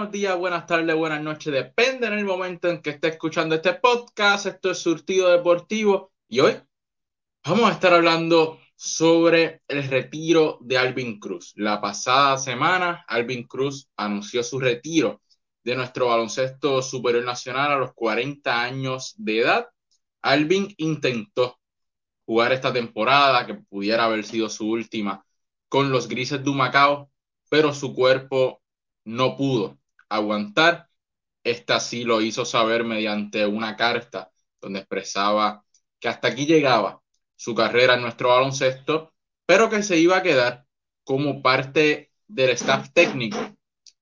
buenos días, buenas tardes, buenas noches, depende en el momento en que esté escuchando este podcast. Esto es Surtido Deportivo y hoy vamos a estar hablando sobre el retiro de Alvin Cruz. La pasada semana, Alvin Cruz anunció su retiro de nuestro baloncesto superior nacional a los 40 años de edad. Alvin intentó jugar esta temporada, que pudiera haber sido su última, con los Grises de Humacao, pero su cuerpo no pudo aguantar. Esta sí lo hizo saber mediante una carta donde expresaba que hasta aquí llegaba su carrera en nuestro baloncesto, pero que se iba a quedar como parte del staff técnico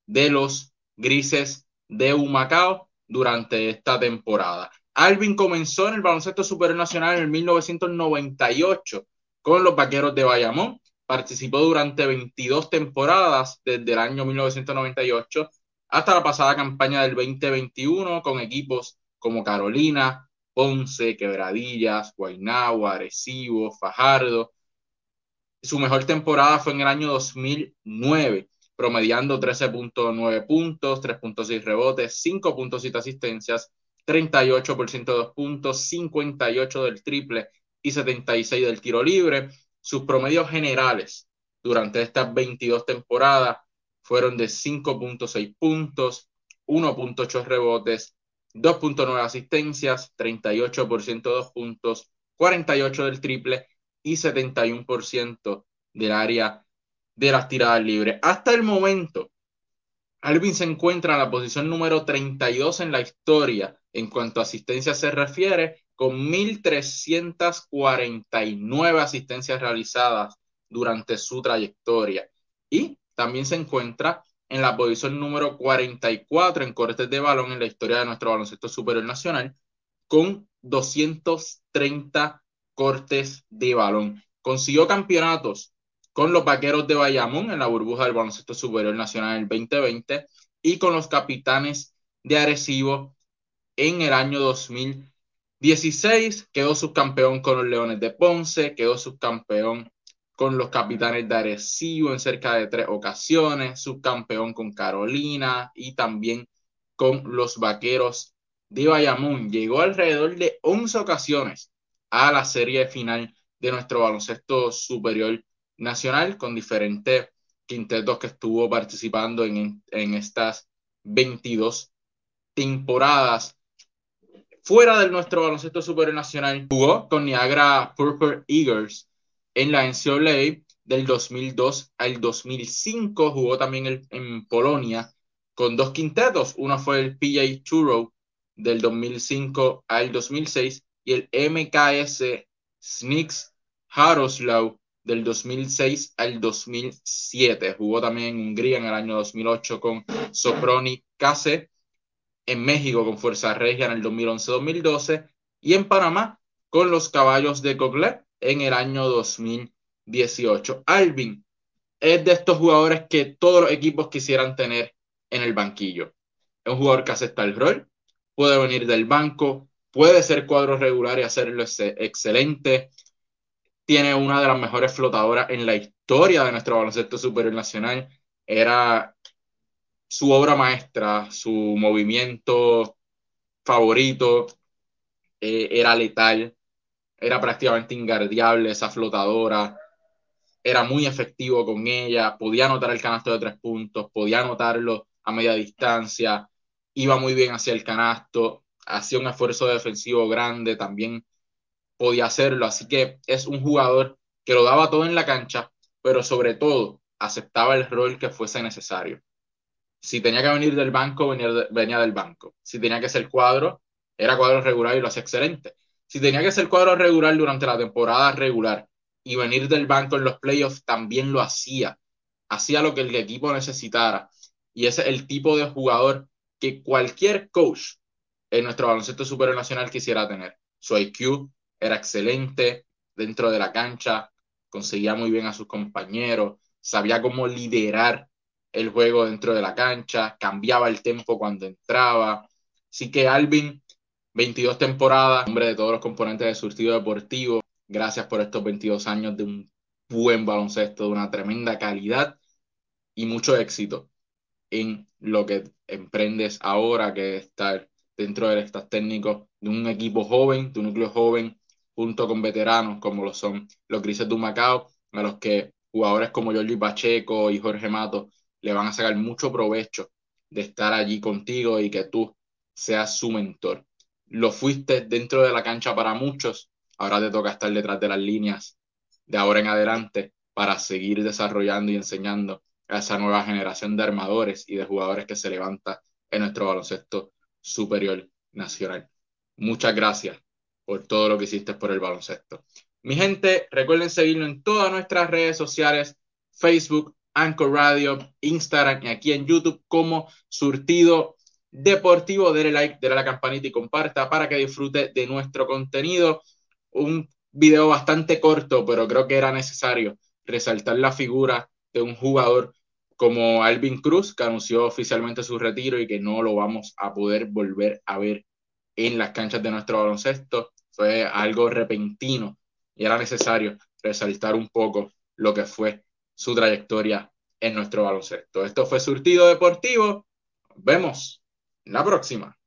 de los Grises de Humacao durante esta temporada. Alvin comenzó en el baloncesto superior nacional en 1998 con los Vaqueros de Bayamón. Participó durante 22 temporadas desde el año 1998 hasta la pasada campaña del 2021 con equipos como Carolina, Ponce, Quebradillas, Guaynabo, Arecibo, Fajardo. Su mejor temporada fue en el año 2009, promediando 13.9 puntos, 3.6 rebotes, 5.7 asistencias 38% de dos puntos, 58 del triple y 76 del tiro libre. Sus promedios generales durante estas 22 temporadas fueron de 5.6 puntos, 1.8 rebotes, 2.9 asistencias, 38% de dos puntos, 48 del triple y 71% del área de las tiradas libres. Hasta el momento, Alvin se encuentra en la posición número 32 en la historia en cuanto a asistencia se refiere, con 1.349 asistencias realizadas durante su trayectoria. Y también se encuentra en la posición número 44 en cortes de balón en la historia de nuestro baloncesto superior nacional, con 230 cortes de balón. Consiguió campeonatos con los Vaqueros de Bayamón en la burbuja del baloncesto superior nacional en el 2020 y con los Capitanes de Arecibo en el año 2016. Quedó subcampeón con los Leones de Ponce, quedó subcampeón con los Capitanes de Arecibo en cerca de tres ocasiones, subcampeón con Carolina y también con los Vaqueros de Bayamón. Llegó alrededor de 11 ocasiones a la serie final de nuestro baloncesto superior nacional con diferentes quintetos que estuvo participando en, en estas 22 temporadas. Fuera de nuestro baloncesto superior nacional, jugó con Niagara Purple Eagles en la NCAA del 2002 al 2005. Jugó también en Polonia con dos quintetos. Uno fue el PJ Churro del 2005 al 2006 y el MKS Snicks Jaroslaw del 2006 al 2007. Jugó también en Hungría en el año 2008 con Soproni Kase, en México con Fuerza Regia en el 2011-2012 y en Panamá con los Caballos de Cocle en el año 2018. Alvin es de estos jugadores que todos los equipos quisieran tener en el banquillo. Es un jugador que acepta el rol, puede venir del banco, puede ser cuadro regular y hacerlo excelente, tiene una de las mejores flotadoras en la historia de nuestro baloncesto superior nacional. Era su obra maestra, su movimiento favorito, eh, era letal, era prácticamente ingardiable esa flotadora, era muy efectivo con ella, podía anotar el canasto de tres puntos, podía anotarlo a media distancia, iba muy bien hacia el canasto, hacía un esfuerzo defensivo grande, también podía hacerlo. Así que es un jugador que lo daba todo en la cancha, pero sobre todo aceptaba el rol que fuese necesario. Si tenía que venir del banco, venía, venía del banco. Si tenía que ser cuadro, era cuadro regular y lo hacía excelente. Si tenía que ser cuadro regular durante la temporada regular y venir del banco en los playoffs, también lo hacía. Hacía lo que el equipo necesitara. Y ese es el tipo de jugador que cualquier coach en nuestro baloncesto superior nacional quisiera tener. Su IQ, era excelente dentro de la cancha, conseguía muy bien a sus compañeros, sabía cómo liderar el juego dentro de la cancha, cambiaba el tempo cuando entraba. Así que Alvin, 22 temporadas, hombre de todos los componentes de surtido deportivo, gracias por estos 22 años de un buen baloncesto, de una tremenda calidad y mucho éxito en lo que emprendes ahora, que estar dentro del staff técnico de un equipo joven, de un núcleo joven, junto con veteranos como lo son los Grises de Macao, a los que jugadores como Jorge Pacheco y Jorge Mato le van a sacar mucho provecho de estar allí contigo y que tú seas su mentor. Lo fuiste dentro de la cancha para muchos, ahora te toca estar detrás de las líneas de ahora en adelante para seguir desarrollando y enseñando a esa nueva generación de armadores y de jugadores que se levanta en nuestro baloncesto superior nacional. Muchas gracias por todo lo que hiciste por el baloncesto. Mi gente, recuerden seguirnos en todas nuestras redes sociales, Facebook, Anchor Radio, Instagram y aquí en YouTube como Surtido Deportivo. Dele like, dele la campanita y comparta para que disfrute de nuestro contenido. Un video bastante corto, pero creo que era necesario resaltar la figura de un jugador como Alvin Cruz, que anunció oficialmente su retiro y que no lo vamos a poder volver a ver en las canchas de nuestro baloncesto. Fue algo repentino y era necesario resaltar un poco lo que fue su trayectoria en nuestro baloncesto. Esto fue Surtido Deportivo. vemos la próxima.